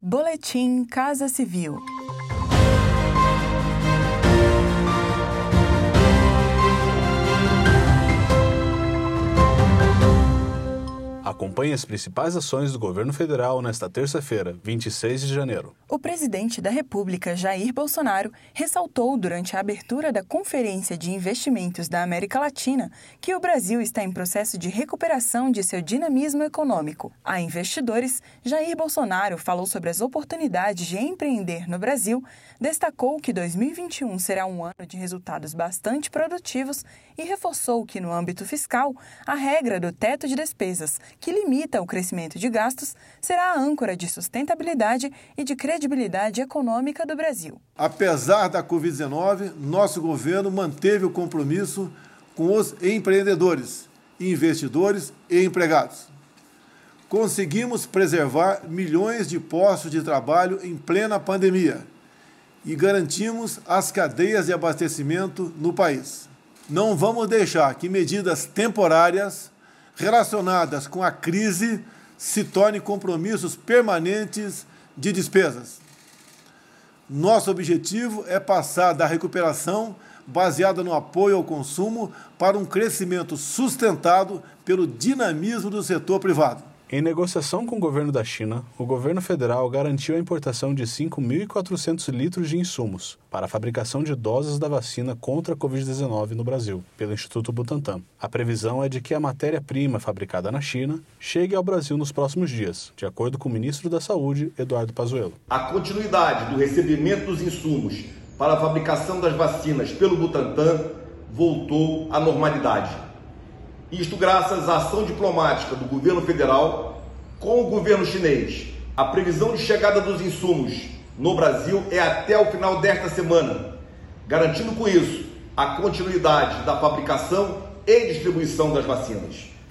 Boletim Casa Civil. Acompanhe as principais ações do governo federal nesta terça-feira, 26 de janeiro. O presidente da República, Jair Bolsonaro, ressaltou durante a abertura da Conferência de Investimentos da América Latina que o Brasil está em processo de recuperação de seu dinamismo econômico. A investidores, Jair Bolsonaro falou sobre as oportunidades de empreender no Brasil, destacou que 2021 será um ano de resultados bastante produtivos e reforçou que, no âmbito fiscal, a regra do teto de despesas que limita o crescimento de gastos, será a âncora de sustentabilidade e de credibilidade econômica do Brasil. Apesar da Covid-19, nosso governo manteve o compromisso com os empreendedores, investidores e empregados. Conseguimos preservar milhões de postos de trabalho em plena pandemia e garantimos as cadeias de abastecimento no país. Não vamos deixar que medidas temporárias relacionadas com a crise se tornem compromissos permanentes de despesas. Nosso objetivo é passar da recuperação baseada no apoio ao consumo para um crescimento sustentado pelo dinamismo do setor privado. Em negociação com o governo da China, o governo federal garantiu a importação de 5.400 litros de insumos para a fabricação de doses da vacina contra a Covid-19 no Brasil, pelo Instituto Butantan. A previsão é de que a matéria-prima fabricada na China chegue ao Brasil nos próximos dias, de acordo com o ministro da Saúde, Eduardo Pazuello. A continuidade do recebimento dos insumos para a fabricação das vacinas pelo Butantan voltou à normalidade isto graças à ação diplomática do governo federal com o governo chinês. A previsão de chegada dos insumos no Brasil é até o final desta semana, garantindo com isso a continuidade da fabricação e distribuição das vacinas.